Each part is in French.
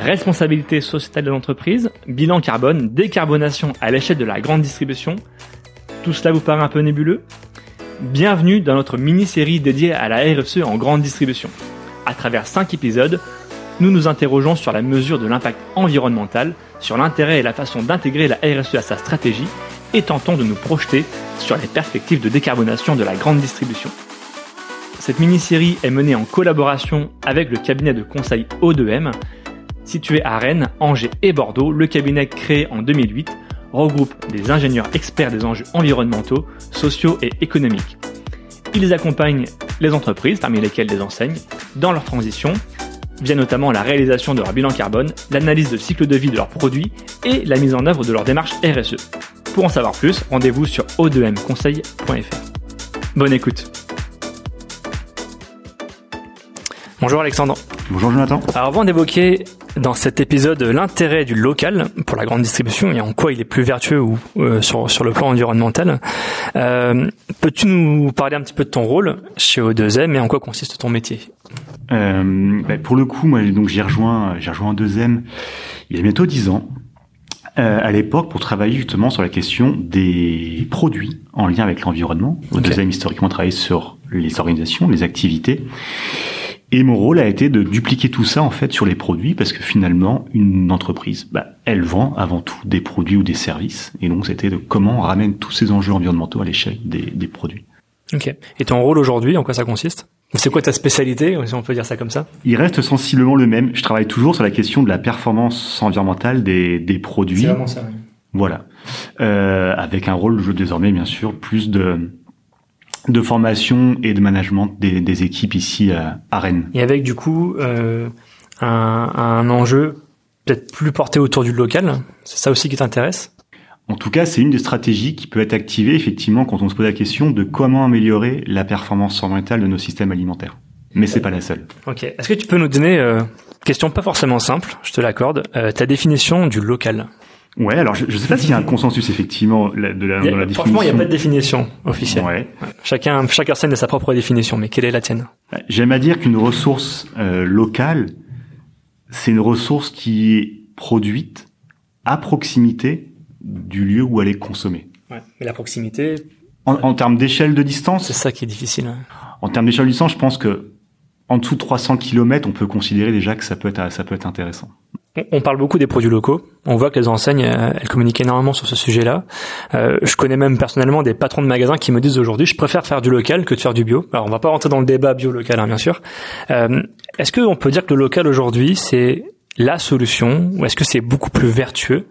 responsabilité sociétale de l'entreprise, bilan carbone, décarbonation à l'échelle de la grande distribution. Tout cela vous paraît un peu nébuleux? Bienvenue dans notre mini-série dédiée à la RSE en grande distribution. À travers 5 épisodes, nous nous interrogeons sur la mesure de l'impact environnemental, sur l'intérêt et la façon d'intégrer la RSE à sa stratégie et tentons de nous projeter sur les perspectives de décarbonation de la grande distribution. Cette mini-série est menée en collaboration avec le cabinet de conseil O2M. Situé à Rennes, Angers et Bordeaux, le cabinet créé en 2008 regroupe des ingénieurs experts des enjeux environnementaux, sociaux et économiques. Ils accompagnent les entreprises, parmi lesquelles des enseignes, dans leur transition, via notamment la réalisation de leur bilan carbone, l'analyse de cycle de vie de leurs produits et la mise en œuvre de leur démarche RSE. Pour en savoir plus, rendez-vous sur o2mconseil.fr. Bonne écoute. Bonjour Alexandre. Bonjour Jonathan. Alors avant d'évoquer dans cet épisode l'intérêt du local pour la grande distribution et en quoi il est plus vertueux ou euh, sur, sur le plan environnemental, euh, peux-tu nous parler un petit peu de ton rôle chez O2M et en quoi consiste ton métier? Euh, bah, Pour le coup, moi donc j'ai rejoint j'ai rejoint O2M il y a bientôt dix ans. À l'époque pour travailler justement sur la question des produits en lien avec l'environnement. O2M historiquement travaillé sur les organisations, les activités. Et mon rôle a été de dupliquer tout ça en fait sur les produits parce que finalement une entreprise, bah, elle vend avant tout des produits ou des services. Et donc c'était de comment on ramène tous ces enjeux environnementaux à l'échelle des, des produits. Ok. Et ton rôle aujourd'hui, en quoi ça consiste? C'est quoi ta spécialité, si on peut dire ça comme ça? Il reste sensiblement le même. Je travaille toujours sur la question de la performance environnementale des, des produits. C'est vraiment ça. Oui. Voilà. Euh, avec un rôle désormais bien sûr plus de de formation et de management des, des équipes ici à, à, Rennes. Et avec du coup euh, un, un enjeu peut-être plus porté autour du local, c'est ça aussi qui t'intéresse? En tout cas, c'est une des stratégies qui peut être activée effectivement quand on se pose la question de comment améliorer la performance environnementale de nos systèmes alimentaires. Mais c'est pas la seule. Ok. Est-ce que tu peux nous donner, euh, question pas forcément simple, je te l'accorde, euh, ta définition du local? Ouais, alors je, je sais pas s'il y a un consensus effectivement de la, de la, a, dans la définition. Franchement, il n'y a pas de définition officielle. Ouais. Ouais. Chacun, chaque personne a sa propre définition, mais quelle est la tienne? J'aime à dire qu'une ressource euh, locale, c'est une ressource qui est produite à proximité du lieu où elle est consommée. Ouais. Mais la proximité. En, en termes d'échelle de distance. C'est ça qui est difficile. Hein. En termes d'échelle de distance, je pense que en dessous de 300 km, on peut considérer déjà que ça peut être, ça peut être intéressant. On parle beaucoup des produits locaux. On voit que les enseignes, elles communiquent énormément sur ce sujet-là. Euh, je connais même personnellement des patrons de magasins qui me disent aujourd'hui, je préfère faire du local que de faire du bio. Alors, on va pas rentrer dans le débat bio-local, hein, bien sûr. Euh, est-ce qu'on peut dire que le local aujourd'hui, c'est la solution, ou est-ce que c'est beaucoup plus vertueux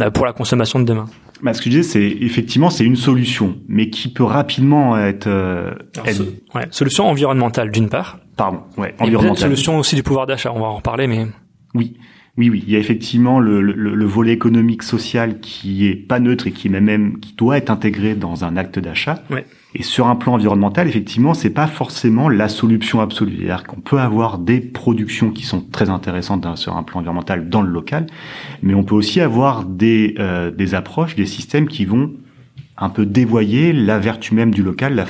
euh, pour la consommation de demain? Bah, ce que je disais, c'est effectivement c'est une solution, mais qui peut rapidement être, euh, Alors, être... Ouais, solution environnementale d'une part. Pardon, ouais, Et environnementale. solution aussi du pouvoir d'achat. On va en reparler, mais oui, oui, oui. Il y a effectivement le, le, le, volet économique, social qui est pas neutre et qui même qui doit être intégré dans un acte d'achat. Ouais. Et sur un plan environnemental, effectivement, c'est pas forcément la solution absolue. C'est-à-dire qu'on peut avoir des productions qui sont très intéressantes sur un plan environnemental dans le local, mais on peut aussi avoir des euh, des approches, des systèmes qui vont un peu dévoyer la vertu même du local, la,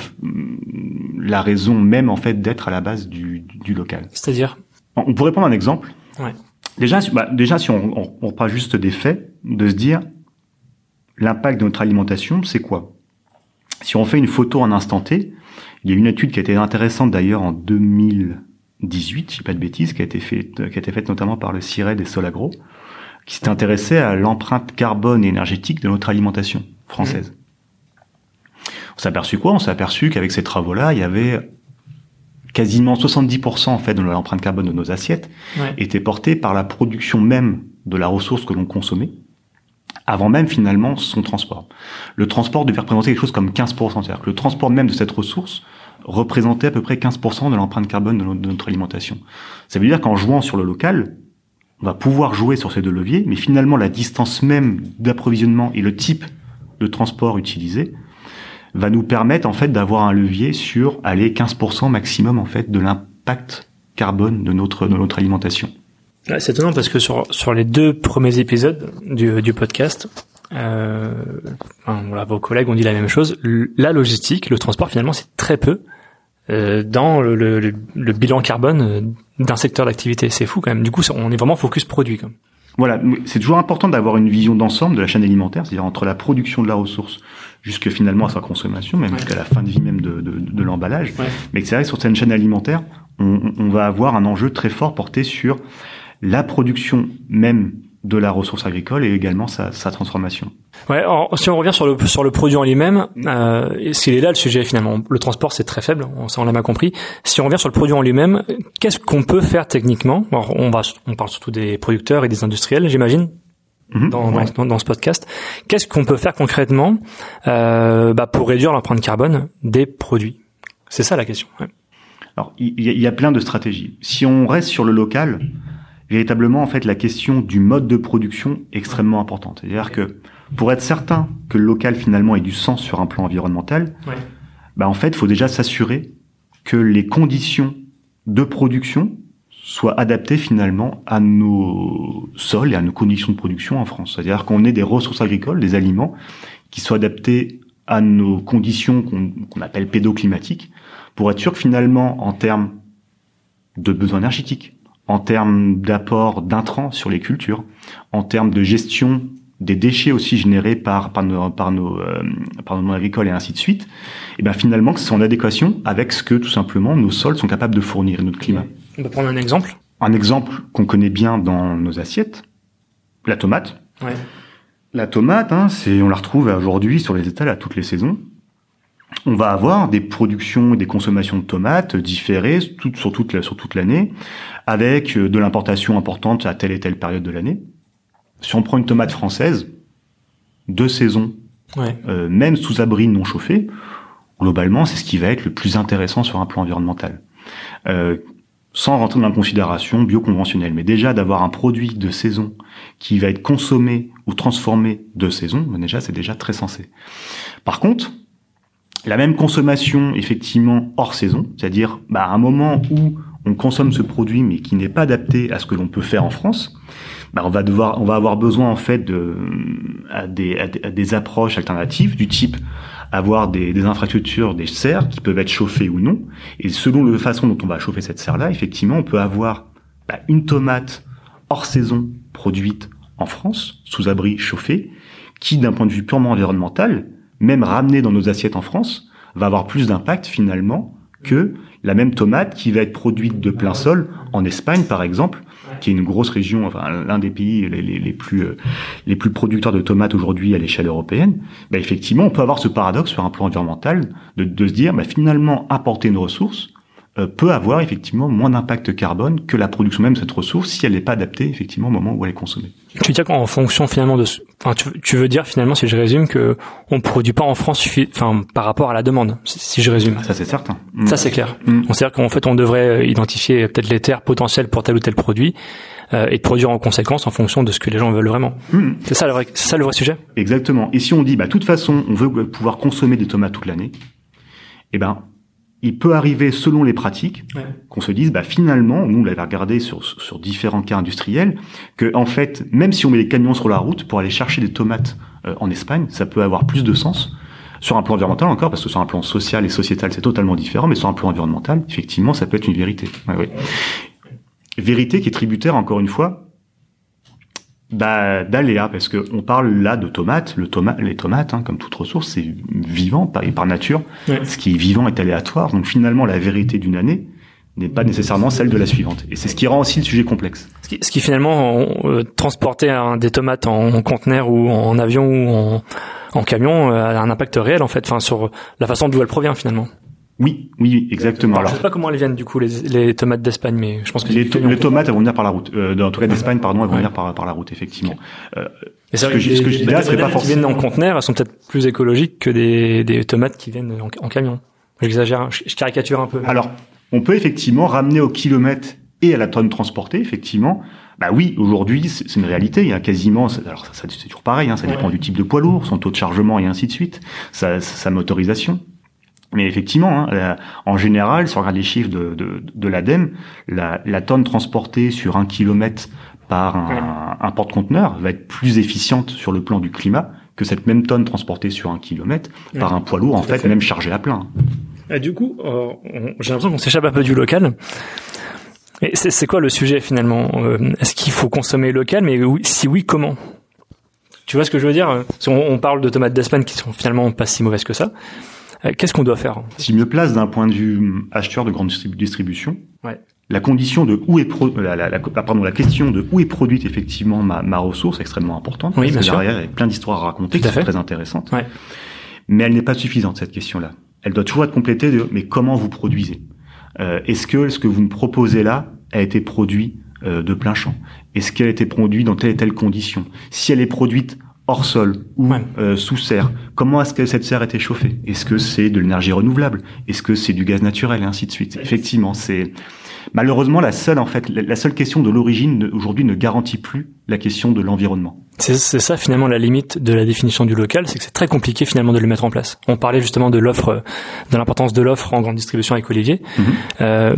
la raison même en fait d'être à la base du, du local. C'est-à-dire? On pourrait prendre un exemple. Ouais. Déjà, bah, déjà, si on, on, on parle juste des faits, de se dire l'impact de notre alimentation, c'est quoi? Si on fait une photo en instant T, il y a une étude qui a été intéressante d'ailleurs en 2018, je sais pas de bêtises, qui a été faite, qui a été faite notamment par le CIRED et Solagro, qui s'est intéressé à l'empreinte carbone et énergétique de notre alimentation française. Mmh. On s'est aperçu quoi? On s'est aperçu qu'avec ces travaux-là, il y avait quasiment 70% en fait de l'empreinte carbone de nos assiettes ouais. était portée par la production même de la ressource que l'on consommait avant même finalement son transport. Le transport devait représenter quelque chose comme 15%, c'est-à-dire que le transport même de cette ressource représentait à peu près 15% de l'empreinte carbone de, de notre alimentation. Ça veut dire qu'en jouant sur le local, on va pouvoir jouer sur ces deux leviers, mais finalement la distance même d'approvisionnement et le type de transport utilisé va nous permettre en fait d'avoir un levier sur aller 15% maximum en fait de l'impact carbone de notre de notre alimentation. C'est étonnant parce que sur sur les deux premiers épisodes du, du podcast, euh, voilà, vos collègues ont dit la même chose. La logistique, le transport, finalement, c'est très peu euh, dans le, le, le, bilan carbone euh, d'un secteur d'activité. C'est fou quand même. Du coup, on est vraiment focus produit. Comme. Voilà, c'est toujours important d'avoir une vision d'ensemble de la chaîne alimentaire, c'est-à-dire entre la production de la ressource jusque finalement à sa consommation, même jusqu'à la fin de vie même de, de, de l'emballage. Ouais. Mais c'est vrai que sur cette chaîne alimentaire, on, on va avoir un enjeu très fort porté sur la production même de la ressource agricole et également sa, sa transformation. Ouais, alors, si on revient sur le sur le produit en lui-même, euh, s'il est là le sujet finalement, le transport c'est très faible, on, ça on l'a bien compris. Si on revient sur le produit en lui-même, qu'est-ce qu'on peut faire techniquement? Alors, On va on parle surtout des producteurs et des industriels, j'imagine. Mhm. dans, dans, dans, ce podcast, qu'est-ce qu'on peut faire concrètement euh, bah, pour réduire l'empreinte carbone des produits? C'est ça la question. Ouais. Alors, il y, y, a plein de stratégies. Si on reste sur le local, véritablement en fait la question du mode de production est extrêmement importante. C'est-à-dire que pour être certain que le local finalement ait du sens sur un plan environnemental, ouais. bah en fait, il faut déjà s'assurer que les conditions de production soient adaptées finalement à nos sols et à nos conditions de production en France. C'est-à-dire qu'on ait des ressources agricoles, des aliments qui soient adaptés à nos conditions qu'on qu appelle pédoclimatiques, pour être sûr que finalement, en termes de besoins énergétiques, en termes d'apport d'intrants sur les cultures, en termes de gestion des déchets aussi générés par nos par nos euh, par nos agricoles et ainsi de suite, et ben finalement c'est en adéquation avec ce que tout simplement nos sols sont capables de fournir et notre climat. On peut prendre un exemple? Un exemple qu'on connaît bien dans nos assiettes, la tomate. Ouais. La tomate, hein, c'est on la retrouve aujourd'hui sur les étals à toutes les saisons on va avoir des productions et des consommations de tomates différées tout, sur toute la, sur toute l'année, avec euh, de l'importation importante à telle et telle période de l'année. Si on prend une tomate française, deux saisons, ouais. euh, même sous abri non chauffé, globalement, c'est ce qui va être le plus intéressant sur un plan environnemental. Euh, sans rentrer dans la considération bioconventionnelle, mais déjà d'avoir un produit de saison qui va être consommé ou transformé de saison, ben déjà c'est déjà très sensé. Par contre, la même consommation effectivement hors saison, c'est-à-dire bah, à un moment où on consomme ce produit mais qui n'est pas adapté à ce que l'on peut faire en France, bah, on va devoir, on va avoir besoin en fait de à des, à des, approches alternatives du type avoir des, des, infrastructures, des serres qui peuvent être chauffées ou non. Et selon la façon dont on va chauffer cette serre-là, effectivement, on peut avoir bah, une tomate hors saison produite en France, sous abri chauffé, qui d'un point de vue purement environnemental même ramenée dans nos assiettes en France, va avoir plus d'impact finalement que la même tomate qui va être produite de plein sol en Espagne par exemple, qui est une grosse région, enfin l'un des pays les, plus euh, les plus producteurs de tomates aujourd'hui à l'échelle européenne. Bah, effectivement, on peut avoir ce paradoxe sur un plan environnemental de, de se dire bah, finalement importer une ressource peut avoir effectivement moins d'impact carbone que la production même de cette ressource si elle n'est pas adaptée effectivement au moment où elle est consommée. Tu veux dire qu'en fonction finalement de, enfin tu, tu, veux dire finalement si je résume que on produit pas en France enfin par rapport à la demande si je résume. Ça c'est certain. Ça c'est clair. Mm. On sait qu'en fait on devrait euh, identifier peut-être les terres potentielles pour tel ou tel produit euh, et de produire en conséquence en fonction de ce que les gens veulent vraiment. Mm. C'est ça le vrai, c'est ça le vrai sujet? Exactement. Et si on dit bah de toute façon on veut pouvoir consommer des tomates toute l'année, eh ben il peut arriver, selon les pratiques, ouais. qu'on se dise, bah finalement, nous on l'avait regardé sur, sur différents cas industriels, que en fait, même si on met les camions sur la route pour aller chercher des tomates euh, en Espagne, ça peut avoir plus de sens. Sur un plan environnemental encore, parce que sur un plan social et sociétal, c'est totalement différent, mais sur un plan environnemental, effectivement, ça peut être une vérité. Ouais, ouais. Vérité qui est tributaire, encore une fois, bah, d'aléa, parce que on parle là de tomates. Le toma les tomates, hein, comme toute ressource, c'est vivant par, par nature. Ouais. Ce qui est vivant est aléatoire. Donc finalement, la vérité d'une année n'est pas nécessairement celle de la suivante. Et c'est ce qui rend aussi le sujet complexe. Ce qui, ce qui finalement euh, transporter des tomates en, en, conteneur ou en avion ou en, en camion euh, a un impact réel en fait, enfin sur la façon d'où elle provient finalement. Oui, oui, exactement. Alors, je sais pas comment elles viennent du coup les, les tomates d'Espagne, mais je pense que les, to les tomates elles vont venir par la route. Euh, en tout cas d'Espagne, pardon, elles vont ouais. venir par, par la route effectivement. Okay. Euh, ce que, je, ce que je dis là, serait pas forcément. qui viennent en conteneur, elles sont peut-être plus écologiques que des, des tomates qui viennent en, en camion. J'exagère, je, je caricature un peu. Alors, on peut effectivement ramener au kilomètre et à la tonne transportée, effectivement. Bah oui, aujourd'hui, c'est une réalité. Il y a quasiment, alors ça, c'est toujours pareil, hein, ça dépend ouais. du type de poids lourd, son taux de chargement et ainsi de suite, sa, sa motorisation. Mais effectivement, hein, en général, si on regarde les chiffres de, de, de l'ADEME, la, la, tonne transportée sur un kilomètre par un, un porte-conteneur va être plus efficiente sur le plan du climat que cette même tonne transportée sur un kilomètre ouais. par un poids lourd, en fait, fait, même chargé à plein. Et du coup, euh, j'ai l'impression qu'on s'échappe un peu du local. C'est quoi le sujet finalement euh, Est-ce qu'il faut consommer local Mais si oui, comment? Tu vois ce que je veux dire? On, on parle de tomates d'Espagne qui sont finalement pas si mauvaises que ça. Euh, qu'est-ce qu'on doit faire? Si je me place d'un point de vue acheteur de grande distribution, ouais. la condition de où est pro la, la, la, pardon, la question de où est produite effectivement ma, ma ressource est extrêmement importante. Oui, parce que derrière, il y a plein d'histoires à raconter qui sont très intéressantes. Ouais. Mais elle n'est pas suffisante cette question-là. Elle doit toujours être complétée de mais comment vous produisez? Euh, Est-ce que ce que vous me proposez là a été produit euh, de plein champ? Est-ce qu'elle a été produite dans telle et telle condition? Si elle est produite hors sol ou euh, sous serre, comment est-ce que cette serre a été chauffée Est-ce que c'est de l'énergie renouvelable? Est-ce que c'est du gaz naturel? Et ainsi de suite Effectivement, c'est malheureusement la seule en fait la seule question de l'origine aujourd'hui ne garantit plus la question de l'environnement. C'est ça finalement la limite de la définition du local, c'est que c'est très compliqué finalement de le mettre en place. On parlait justement de l'offre, de l'importance de l'offre en grande distribution avec Olivier. Mhm. euh,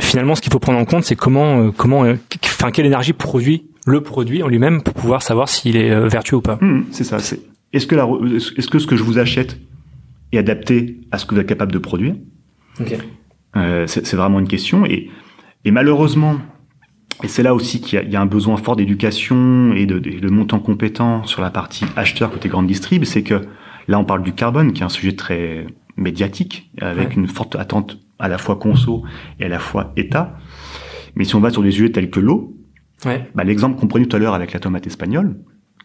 finalement, ce qu'il faut prendre en compte, c'est comment, euh, comment, enfin, quelle énergie produit le produit en lui-même pour pouvoir savoir s'il est euh, vertueux ou pas. Mmh, c'est ça. C'est est-ce que la, est-ce que ce que je vous achète est adapté à ce que vous êtes capable de produire? Okay. euh, c'est, c'est vraiment une question. Et, et malheureusement, et c'est là aussi qu'il y a, il y a un besoin fort d'éducation et de, de, de montant compétent sur la partie acheteur côté grande distrib, c'est que là on parle du carbone, qui est un sujet très médiatique, avec Ouais. une forte attente à la fois conso et à la fois État. Mais si on va sur des sujets tels que l'eau, Bah, l'exemple qu'on prenait tout à l'heure avec la tomate espagnole,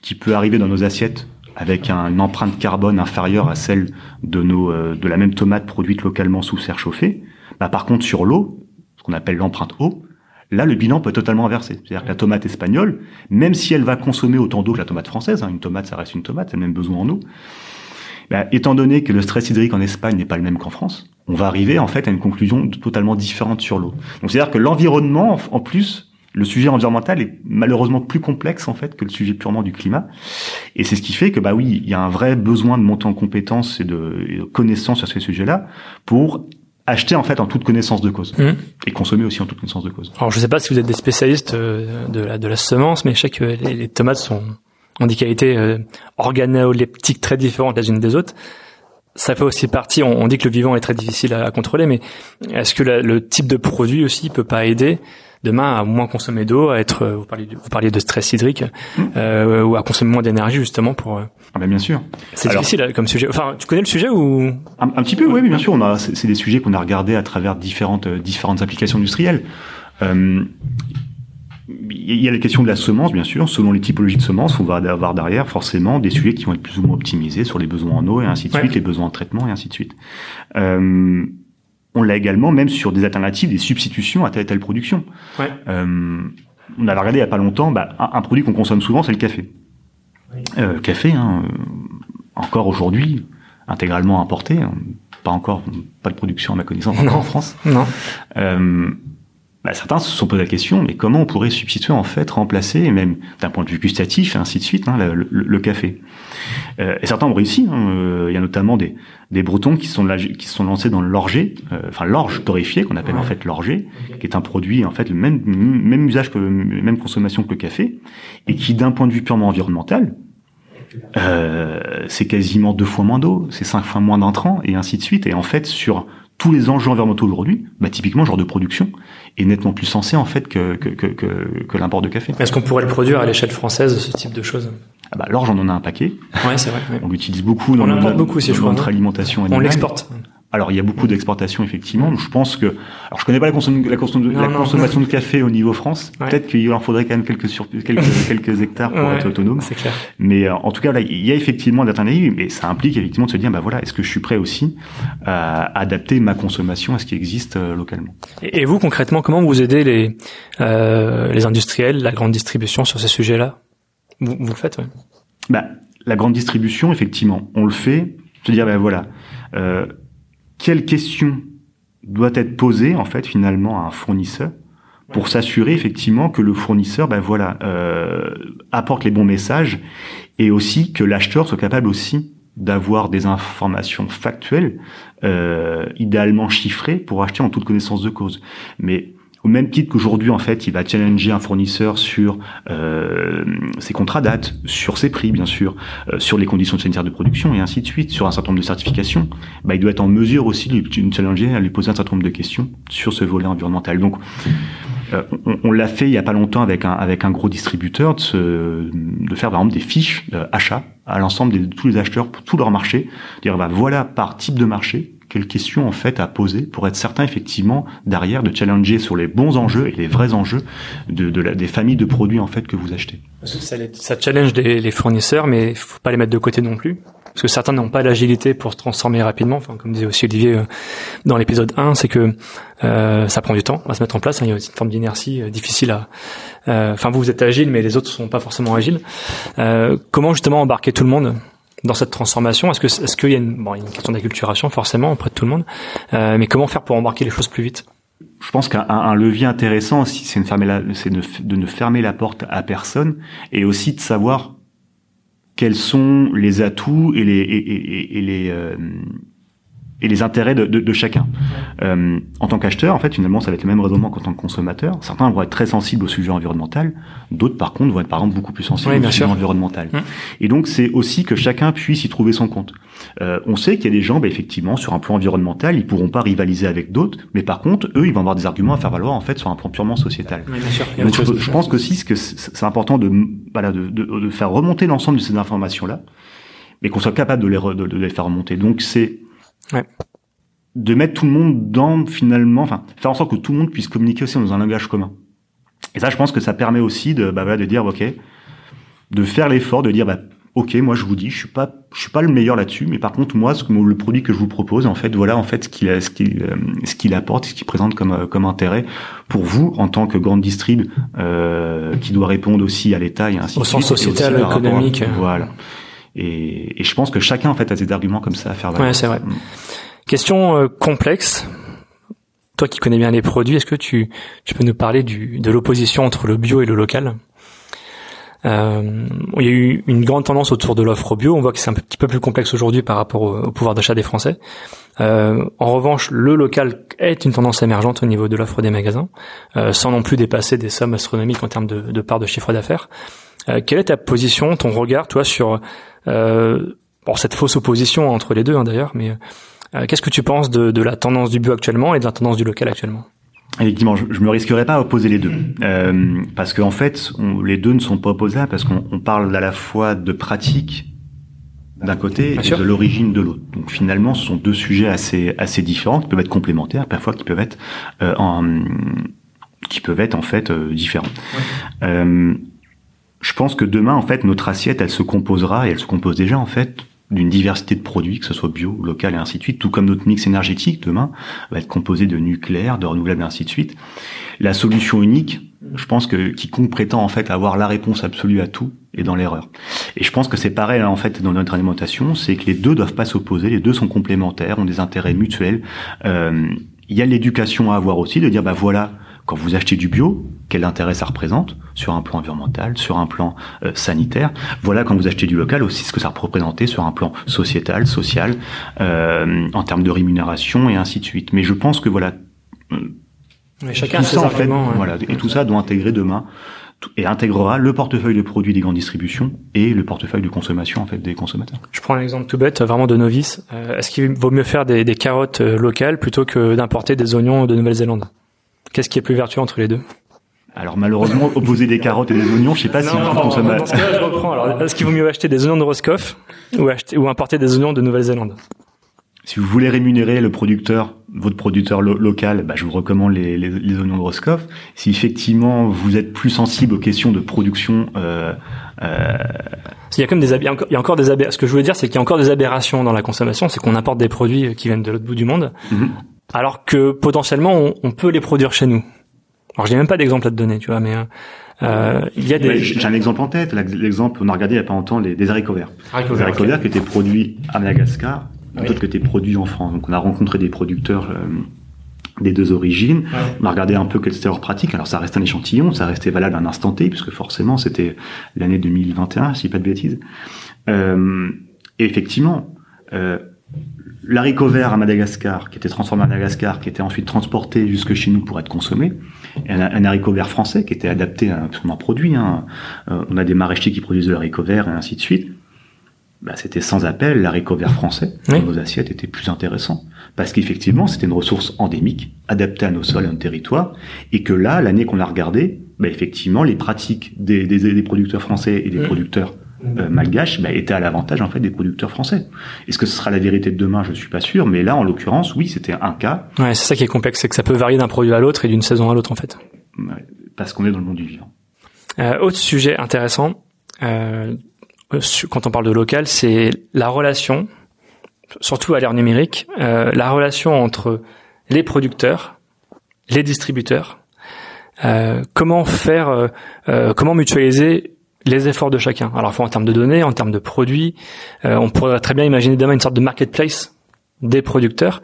qui peut arriver dans nos assiettes avec un, une empreinte carbone inférieure à celle de nos euh, de la même tomate produite localement sous serre chauffée, bah, par contre sur l'eau, ce qu'on appelle l'empreinte eau, là le bilan peut être totalement inversé. C'est-à-dire que la tomate espagnole, même si elle va consommer autant d'eau que la tomate française, hein, une tomate ça reste une tomate, elle a le même besoin en eau, bah, étant donné que le stress hydrique en Espagne n'est pas le même qu'en France, on va arriver en fait à une conclusion totalement différente sur l'eau. Donc c'est-à-dire que l'environnement, en plus, le sujet environnemental est malheureusement plus complexe en fait que le sujet purement du climat. Et c'est ce qui fait que bah oui, il y a un vrai besoin de monter en compétences et de, et de connaissances sur ces sujets-là pour acheter en fait en toute connaissance de cause Mmh. et consommer aussi en toute connaissance de cause. Alors je sais pas si vous êtes des spécialistes euh, de la, de la semence, mais je sais que les, les tomates sont ont des qualités euh, organoleptiques très différentes les unes des autres. Ça fait aussi partie. On, on dit que le vivant est très difficile à, à contrôler, mais est-ce que la- le type de produit aussi peut pas aider demain à moins consommer d'eau, à être euh, vous parliez de, vous parliez de stress hydrique euh, ou à consommer moins d'énergie justement pour. euh, Ah ben bien sûr. C'est difficile euh, comme sujet. Enfin, tu connais le sujet ou? Un, un petit peu, oui, bien sûr. On a, c'est des sujets qu'on a regardés à travers différentes euh, différentes applications industrielles. Euh, Il y a la question de la semence, bien sûr. Selon les typologies de semences, on va avoir derrière forcément des sujets qui vont être plus ou moins optimisés sur les besoins en eau et ainsi de Ouais. suite, les besoins en traitement et ainsi de suite. Euh, on l'a également même sur des alternatives, des substitutions à telle et telle production. Ouais. Euh, on avait regardé il y a pas longtemps, bah, un, un produit qu'on consomme souvent, c'est le café. Euh, café, hein, euh, encore aujourd'hui, intégralement importé, hein, pas encore, pas de production à ma connaissance Non. en France. non Euh, bah, certains se sont posé la question, mais comment on pourrait substituer, en fait, remplacer, et même d'un point de vue gustatif, et ainsi de suite, hein, le, le- le café. Euh, et certains ont réussi. hein, euh, Il y a notamment des, des Bretons qui sont, qui se sont lancés dans l'orge, euh, enfin l'orge torréfié, qu'on appelle en fait l'orge, qui est un produit, en fait, le même, même usage que, même consommation que le café, et qui, d'un point de vue purement environnemental, euh, c'est quasiment deux fois moins d'eau, c'est cinq fois moins d'intrants, et ainsi de suite. Et en fait, sur tous les enjeux environnementaux aujourd'hui, bah, typiquement, genre de production est nettement plus sensé en fait que, que, que, que, que l'import de café. Est-ce qu'on pourrait le produire à l'échelle française ce type de choses? Ah bah, l'orge, on en a un paquet. Ouais, c'est vrai. ouais. On l'utilise beaucoup dans, On l'importe notre- beaucoup aussi, dans je crois, notre non alimentation On animale. l'exporte. Alors, il y a beaucoup d'exportations, effectivement. Je pense que... Alors, je connais pas la, consom- la, consom- Non, la non. consommation de café au niveau France. Ouais. Peut-être qu'il en faudrait quand même quelques, sur... quelques, quelques hectares pour Ouais. être autonome. C'est clair. Mais euh, en tout cas, là, il y a effectivement d'alternatives, mais ça implique effectivement de se dire, bah voilà, est-ce que je suis prêt aussi à adapter ma consommation à ce qui existe euh, localement? Et et vous, concrètement, comment vous aidez les, euh, les industriels, la grande distribution sur ces sujets-là? Vous, vous le faites, ouais. bah, La grande distribution, effectivement, on le fait. Se dire, bah voilà, euh, quelle question doit être posée en fait finalement à un fournisseur pour s'assurer effectivement que le fournisseur, ben voilà, euh, apporte les bons messages et aussi que l'acheteur soit capable aussi d'avoir des informations factuelles, euh, idéalement chiffrées, pour acheter en toute connaissance de cause. Mais au même titre qu'aujourd'hui, en fait, il va challenger un fournisseur sur euh, ses contrats dates, sur ses prix, bien sûr, euh, sur les conditions sanitaires de production et ainsi de suite, sur un certain nombre de certifications, bah, il doit être en mesure aussi de lui challenger, à lui poser un certain nombre de questions sur ce volet environnemental. Donc, euh, on, l'a fait il y a pas longtemps avec un, avec un gros distributeur de, de faire par exemple des fiches achats à l'ensemble de tous les acheteurs pour tout leur marché, dire bah, voilà par type de marché quelles questions en fait à poser pour être certain effectivement derrière de challenger sur les bons enjeux et les vrais enjeux de, des familles de produits en fait que vous achetez. Ça, ça challenge les, fournisseurs, mais faut pas les mettre de côté non plus. Parce que certains n'ont pas l'agilité pour se transformer rapidement. Enfin, comme disait aussi Olivier euh, dans l'épisode 1, c'est que euh, ça prend du temps à se mettre en place. Hein. Il y a aussi une forme d'inertie euh, difficile à. Enfin, vous, vous êtes agile, mais les autres sont pas forcément agiles. comment justement embarquer tout le monde dans cette transformation Est-ce que est-ce qu'il y a une, bon, une question d'acculturation forcément auprès de tout le monde, euh, mais comment faire pour embarquer les choses plus vite? Je pense qu'un levier intéressant c'est de, de, ne fermer la porte à personne et aussi de savoir quels sont les atouts et les, et, et, les, euh, et les intérêts de, de, de chacun. Euh, en tant qu'acheteur, en fait, finalement, ça va être le même raisonnement qu'en tant que consommateur. Certains vont être très sensibles au sujet environnemental, d'autres, par contre, vont être, par exemple, beaucoup plus sensibles au sujet environnemental. Hum. Et donc, c'est aussi que chacun puisse y trouver son compte. Euh, on sait qu'il y a des gens, bah, effectivement, sur un plan environnemental, ils pourront pas rivaliser avec d'autres, mais par contre, eux, ils vont avoir des arguments à faire valoir, en fait, sur un plan purement sociétal. Oui, bien sûr. Donc, je, je, pense qu'aussi que c'est important de, voilà, de, de, de faire remonter l'ensemble de ces informations-là, mais qu'on soit capable de les, de, de les faire remonter. Donc, c'est Ouais. De mettre tout le monde dans, finalement, enfin, faire en sorte que tout le monde puisse communiquer aussi dans un langage commun. Et ça, je pense que ça permet aussi de, bah, de dire, ok, de faire l'effort, de dire, bah, ok, moi je vous dis, je suis pas, je suis pas le meilleur là-dessus, mais par contre moi, ce que, le produit que je vous propose, en fait, voilà, en fait, ce qu'il, ce qu'il, euh, ce qu'il apporte, ce qu'il présente comme, euh, comme intérêt pour vous en tant que grande distrib, euh, qui doit répondre aussi à l'État et ainsi Au sens sociétal, économique. voilà. Et, et, je pense que chacun en fait a des arguments comme ça à faire valoir. Ouais, c'est vrai. Mm. Question euh, complexe. Toi qui connais bien les produits, est-ce que tu, tu peux nous parler du, de l'opposition entre le bio et le local? Euh, il y a eu une grande tendance autour de l'offre bio. On voit que c'est un petit peu plus complexe aujourd'hui par rapport au, pouvoir d'achat des Français. Euh, en revanche, le local est une tendance émergente au niveau de l'offre des magasins, euh, sans non plus dépasser des sommes astronomiques en termes de, de part de chiffre d'affaires. Euh, quelle est ta position, ton regard, toi, sur euh, bon, cette fausse opposition entre les deux, hein, d'ailleurs, mais euh, qu'est-ce que tu penses de, de, la tendance du bio actuellement et de la tendance du local actuellement? Effectivement, je, je me risquerais pas à opposer les deux, euh, parce qu'en fait, on, les deux ne sont pas opposables, parce qu'on parle à la fois de pratique d'un côté et de l'origine de l'autre. Donc finalement, ce sont deux sujets assez assez différents, qui peuvent être complémentaires, parfois qui peuvent être euh, en qui peuvent être en fait euh, différents. Euh, je pense que demain, en fait, notre assiette, elle se composera et elle se compose déjà en fait d'une diversité de produits, que ce soit bio, local et ainsi de suite, tout comme notre mix énergétique demain va être composé de nucléaire, de renouvelables et ainsi de suite. La solution unique, je pense que quiconque prétend en fait avoir la réponse absolue à tout est dans l'erreur. Et je pense que c'est pareil en fait dans notre alimentation, c'est que les deux doivent pas s'opposer, les deux sont complémentaires, ont des intérêts mutuels. Euh, il y a l'éducation à avoir aussi, de dire bah voilà, quand vous achetez du bio, quel intérêt ça représente sur un plan environnemental, sur un plan euh, sanitaire? Voilà, quand vous achetez du local aussi, ce que ça représentait sur un plan sociétal, social, euh, en termes de rémunération et ainsi de suite. Mais je pense que voilà, Mais chacun tout ça, en fait, voilà, et tout ça doit intégrer demain et intégrera le portefeuille de produits des grandes distributions et le portefeuille de consommation en fait des consommateurs. Je prends un exemple tout bête, vraiment de novice. Euh, est-ce qu'il vaut mieux faire des, des carottes locales plutôt que d'importer des oignons de Nouvelle-Zélande? Qu'est-ce qui est plus vertueux entre les deux? Alors malheureusement, opposer des carottes et des oignons, je sais pas si on consomme. Dans ce cas, je reprends. Alors, est-ce qu'il vaut mieux acheter des oignons de Roscoff ou acheter ou importer des oignons de Nouvelle-Zélande? Si vous voulez rémunérer le producteur, votre producteur local, bah, je vous recommande les, les, les, oignons de Roscoff. Si effectivement vous êtes plus sensible aux questions de production, euh, euh... il y a comme des il y a encore des. Ce que je voulais dire, c'est qu'il y a encore des aberrations dans la consommation, c'est qu'on importe des produits qui viennent de l'autre bout du monde. Mm-hmm alors que potentiellement on, on, peut les produire chez nous. Alors j'ai même pas d'exemple à te donner, tu vois, mais euh, il y a des. J'ai un exemple en tête. L'exemple, on a regardé il y a pas longtemps les, des haricots verts. des haricots verts qui étaient produits à Madagascar, d'autres qui étaient produits en France. Donc on a rencontré des producteurs. Euh, des deux origines. On a regardé un peu quelle était leur pratique. Alors ça reste un échantillon, ça restait valable à un instant T, puisque forcément c'était l'année 2021, si pas de bêtises. Euh, et effectivement, euh, l'haricot vert à Madagascar, qui était transformé à Madagascar, qui était ensuite transporté jusque chez nous pour être consommé, et un, haricot vert français qui était adapté à un produit. Hein. Euh, on a des maraîchers qui produisent de l'haricot vert et ainsi de suite. Bah, c'était sans appel, l'haricot vert français dans nos assiettes était plus intéressant. Parce qu'effectivement, c'était une ressource endémique, adaptée à nos sols et à nos territoires, et que là, l'année qu'on a regardé, bah, effectivement, les pratiques des, des, des producteurs français et des producteurs euh, malgaches bah, étaient à l'avantage en fait des producteurs français. Est-ce que ce sera la vérité de demain? Je suis pas sûr, mais là, en l'occurrence, oui, c'était un cas. Ouais, c'est ça qui est complexe, c'est que ça peut varier d'un produit à l'autre et d'une saison à l'autre en fait. parce qu'on est dans le monde du vivant. Euh, autre sujet intéressant, euh, quand on parle de local, c'est la relation, surtout à l'ère numérique, euh, la relation entre les producteurs, les distributeurs. Euh, comment faire, euh, euh comment mutualiser les efforts de chacun. Alors, en termes de données, en termes de produits, euh, on pourrait très bien imaginer demain une sorte de marketplace des producteurs.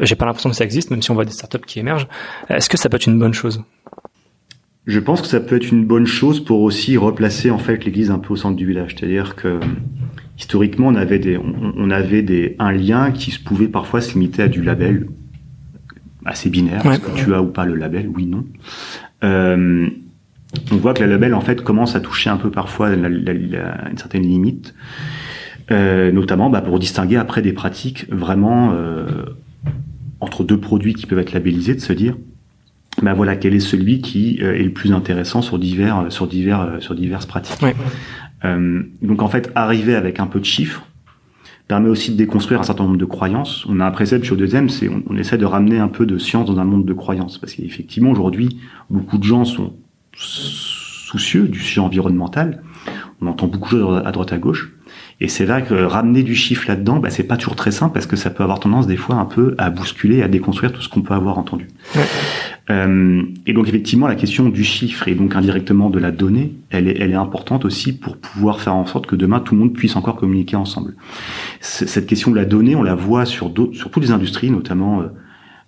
J'ai pas l'impression que ça existe, même si on voit des startups qui émergent. Est-ce que ça peut être une bonne chose? Je pense que ça peut être une bonne chose pour aussi replacer en fait l'église un peu au centre du village. C'est-à-dire que historiquement, on avait des, on, avait des, un lien qui se pouvait parfois se limiter à du label assez binaire. Est-ce que tu as ou pas le label? Oui, non. Euh, on voit que la label en fait commence à toucher un peu parfois la, une certaine limite, euh, notamment bah, pour distinguer après des pratiques vraiment euh, entre deux produits qui peuvent être labellisés, de se dire bah voilà quel est celui qui euh, est le plus intéressant sur divers sur divers sur diverses pratiques. donc en fait arriver avec un peu de chiffres permet aussi de déconstruire un certain nombre de croyances. On a un précepte chez deuxième, c'est on, on, essaie de ramener un peu de science dans un monde de croyances, parce qu'effectivement aujourd'hui beaucoup de gens sont soucieux du sujet environnemental. On entend beaucoup de choses à droite à gauche. Et c'est vrai que ramener du chiffre là-dedans, bah, c'est pas toujours très simple parce que ça peut avoir tendance des fois un peu à bousculer, à déconstruire tout ce qu'on peut avoir entendu. Euh, et donc effectivement, la question du chiffre et donc indirectement de la donnée, elle est, elle est importante aussi pour pouvoir faire en sorte que demain tout le monde puisse encore communiquer ensemble. Cette question de la donnée, on la voit sur sur toutes les industries, notamment euh,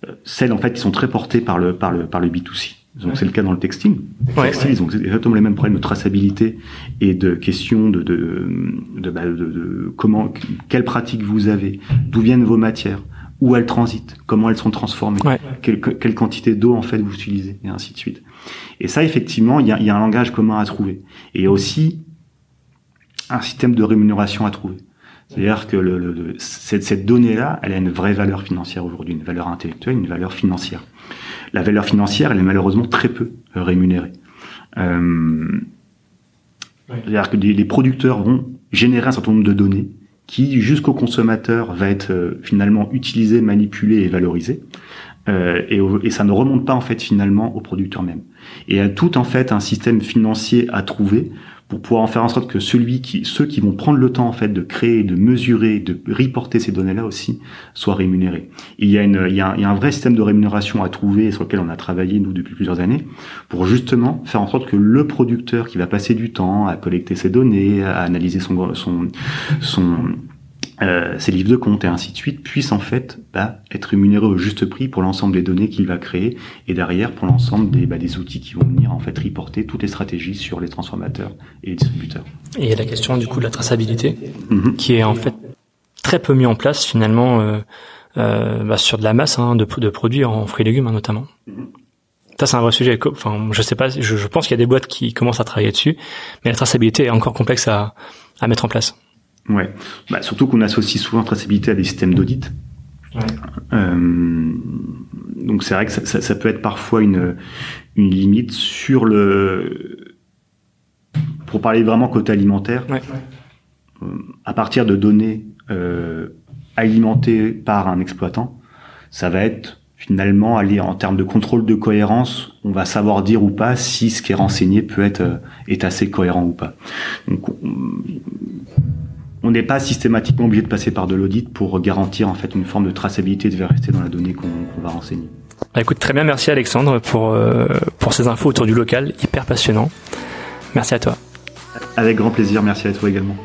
euh, celles en fait qui sont très portées par le par le par le B2C. Donc c'est le cas dans le textile. Le textile, ils ont exactement les mêmes problèmes de traçabilité et de questions de de, de, bah, de, de comment, quelles pratiques vous avez, d'où viennent vos matières, où elles transitent, comment elles sont transformées, quelle, quelle, quantité d'eau en fait vous utilisez, et ainsi de suite. Et ça, effectivement, il y a, y a un langage commun à trouver. Et aussi un système de rémunération à trouver. C'est-à-dire que le, le, cette, cette donnée-là, elle a une vraie valeur financière aujourd'hui, une valeur intellectuelle, une valeur financière la valeur financière, elle est malheureusement très peu euh, rémunérée. Euh, C'est-à-dire que les producteurs vont générer un certain nombre de données qui, jusqu'au consommateur, va être euh, finalement utilisé, manipulé et valorisé. Euh, et, et, ça ne remonte pas en fait finalement aux producteurs même. Et il y a tout en fait un système financier à trouver pour pouvoir en faire en sorte que celui qui, ceux qui vont prendre le temps en fait de créer, de mesurer, de reporter ces données-là aussi soient rémunérés. Il y a une, il y a, un, il y a un vrai système de rémunération à trouver sur lequel on a travaillé nous depuis plusieurs années pour justement faire en sorte que le producteur qui va passer du temps à collecter ces données, à analyser son son euh, ses livres de compte et ainsi de suite puissent en fait bah, être rémunérés au juste prix pour l'ensemble des données qu'il va créer et derrière pour l'ensemble des, bah, des outils qui vont venir en fait reporter toutes les stratégies sur les transformateurs et les distributeurs. Et il y a la question du coup de la traçabilité mm-hmm. qui est en fait très peu mis en place finalement euh, euh, bah, sur de la masse hein, de, de, produits en fruits et légumes hein, notamment. Ça c'est un vrai sujet. Enfin, je sais pas. Je, je pense qu'il y a des boîtes qui commencent à travailler dessus, mais la traçabilité est encore complexe à, à mettre en place. Ouais. Bah, surtout qu'on associe souvent traçabilité à des systèmes d'audit. Ouais. Euh, donc c'est vrai que ça, ça, ça, peut être parfois une, une limite sur le. Pour parler vraiment côté alimentaire, ouais. euh, à partir de données euh, alimentées par un exploitant, ça va être finalement aller en termes de contrôle de cohérence, on va savoir dire ou pas si ce qui est renseigné peut être est assez cohérent ou pas. Donc on n'est pas systématiquement obligé de passer par de l'audit pour garantir en fait une forme de traçabilité de rester dans la donnée qu'on qu va renseigner. Bah écoute, très bien, merci Alexandre pour, euh, pour ces infos autour du local, hyper passionnant. Merci à toi. Avec grand plaisir, merci à toi également.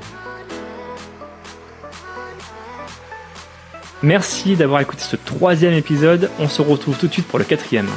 Merci d'avoir écouté ce troisième épisode, on se retrouve tout de suite pour le quatrième.